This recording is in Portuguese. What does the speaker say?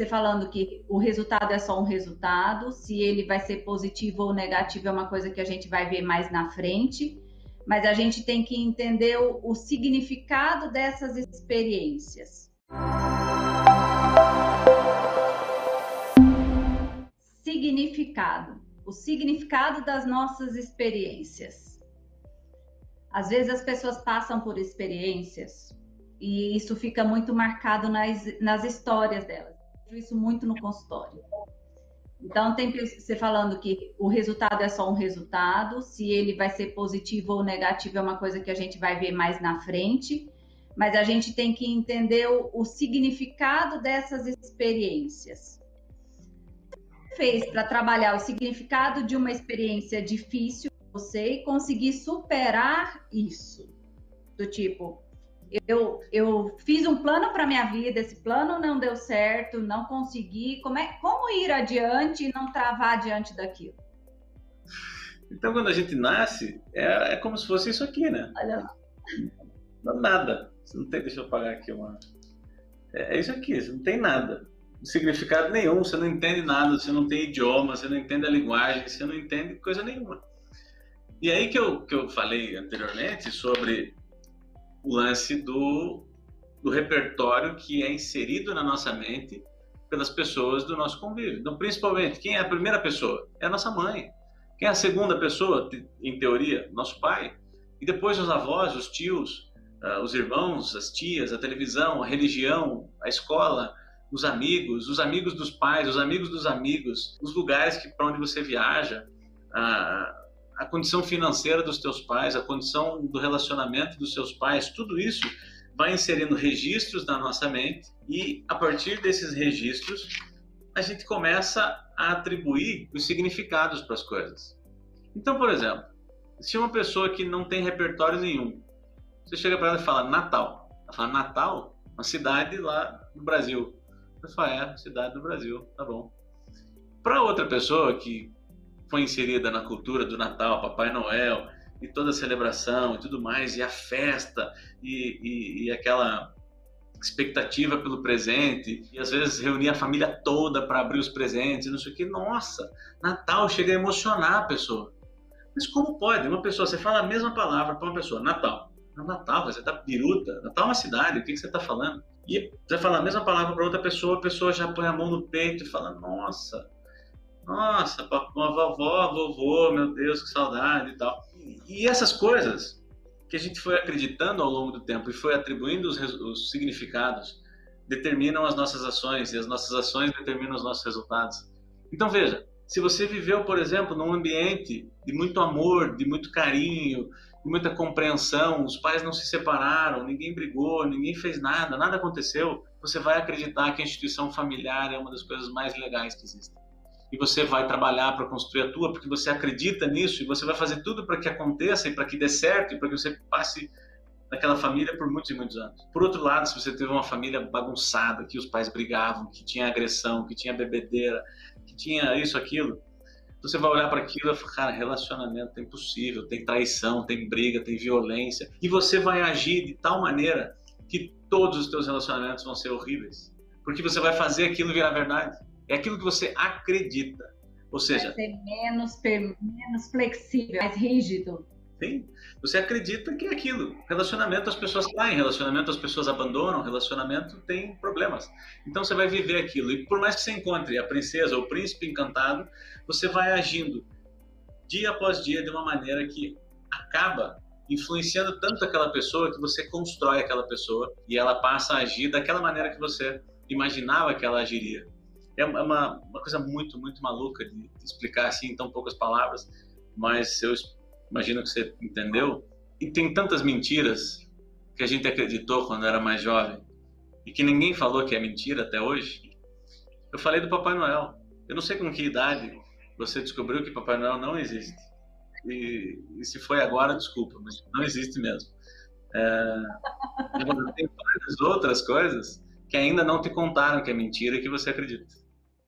você falando que o resultado é só um resultado, se ele vai ser positivo ou negativo é uma coisa que a gente vai ver mais na frente, mas a gente tem que entender o, o significado dessas experiências. Significado. O significado das nossas experiências. Às vezes as pessoas passam por experiências e isso fica muito marcado nas, nas histórias delas isso muito no consultório. Então, tem você falando que o resultado é só um resultado, se ele vai ser positivo ou negativo é uma coisa que a gente vai ver mais na frente, mas a gente tem que entender o, o significado dessas experiências. Fez para trabalhar o significado de uma experiência difícil você e conseguir superar isso. Do tipo, eu, eu fiz um plano para minha vida, esse plano não deu certo, não consegui. Como, é, como ir adiante e não travar diante daquilo? Então, quando a gente nasce, é, é como se fosse isso aqui, né? Olha lá. Não, nada. Você não tem, deixa eu pagar aqui uma. É, é isso aqui, você não tem nada. Significado nenhum, você não entende nada, você não tem idioma, você não entende a linguagem, você não entende coisa nenhuma. E aí que eu, que eu falei anteriormente sobre o lance do, do repertório que é inserido na nossa mente pelas pessoas do nosso convívio. Então, principalmente, quem é a primeira pessoa? É a nossa mãe. Quem é a segunda pessoa, em teoria? Nosso pai. E depois os avós, os tios, uh, os irmãos, as tias, a televisão, a religião, a escola, os amigos, os amigos dos pais, os amigos dos amigos, os lugares que para onde você viaja, uh, a condição financeira dos teus pais, a condição do relacionamento dos seus pais, tudo isso vai inserindo registros na nossa mente e a partir desses registros a gente começa a atribuir os significados para as coisas. Então, por exemplo, se uma pessoa que não tem repertório nenhum, você chega para ela e fala Natal, ela fala Natal, uma cidade lá no Brasil. Você fala, é, cidade do Brasil, tá bom. Para outra pessoa que foi inserida na cultura do Natal, Papai Noel e toda a celebração e tudo mais, e a festa e, e, e aquela expectativa pelo presente, e às vezes reunir a família toda para abrir os presentes, não sei o que. Nossa, Natal chega a emocionar a pessoa. Mas como pode? Uma pessoa, você fala a mesma palavra para uma pessoa, Natal. Natal, você tá biruta. Natal é uma cidade, o que, que você está falando? E você fala a mesma palavra para outra pessoa, a pessoa já põe a mão no peito e fala, nossa, nossa, uma vovó, vovô, meu Deus, que saudade e tal. E essas coisas que a gente foi acreditando ao longo do tempo e foi atribuindo os, os significados determinam as nossas ações e as nossas ações determinam os nossos resultados. Então veja, se você viveu, por exemplo, num ambiente de muito amor, de muito carinho, de muita compreensão, os pais não se separaram, ninguém brigou, ninguém fez nada, nada aconteceu, você vai acreditar que a instituição familiar é uma das coisas mais legais que existem e você vai trabalhar para construir a tua, porque você acredita nisso e você vai fazer tudo para que aconteça e para que dê certo e para que você passe naquela família por muitos e muitos anos. Por outro lado, se você teve uma família bagunçada, que os pais brigavam, que tinha agressão, que tinha bebedeira, que tinha isso, aquilo, você vai olhar para aquilo e falar, cara, relacionamento é impossível, tem traição, tem briga, tem violência, e você vai agir de tal maneira que todos os teus relacionamentos vão ser horríveis, porque você vai fazer aquilo virar verdade. É aquilo que você acredita. Ou seja. Vai ser menos, menos flexível, mais rígido. Sim. Você acredita que é aquilo. Relacionamento as pessoas caem, relacionamento as pessoas abandonam, relacionamento tem problemas. Então você vai viver aquilo. E por mais que você encontre a princesa ou o príncipe encantado, você vai agindo dia após dia de uma maneira que acaba influenciando tanto aquela pessoa que você constrói aquela pessoa e ela passa a agir daquela maneira que você imaginava que ela agiria. É, é uma, uma coisa muito, muito maluca de, de explicar assim em tão poucas palavras, mas eu imagino que você entendeu. E tem tantas mentiras que a gente acreditou quando era mais jovem e que ninguém falou que é mentira até hoje. Eu falei do Papai Noel. Eu não sei com que idade você descobriu que Papai Noel não existe. E, e se foi agora, desculpa, mas não existe mesmo. É, tem várias outras coisas que ainda não te contaram que é mentira e que você acredita.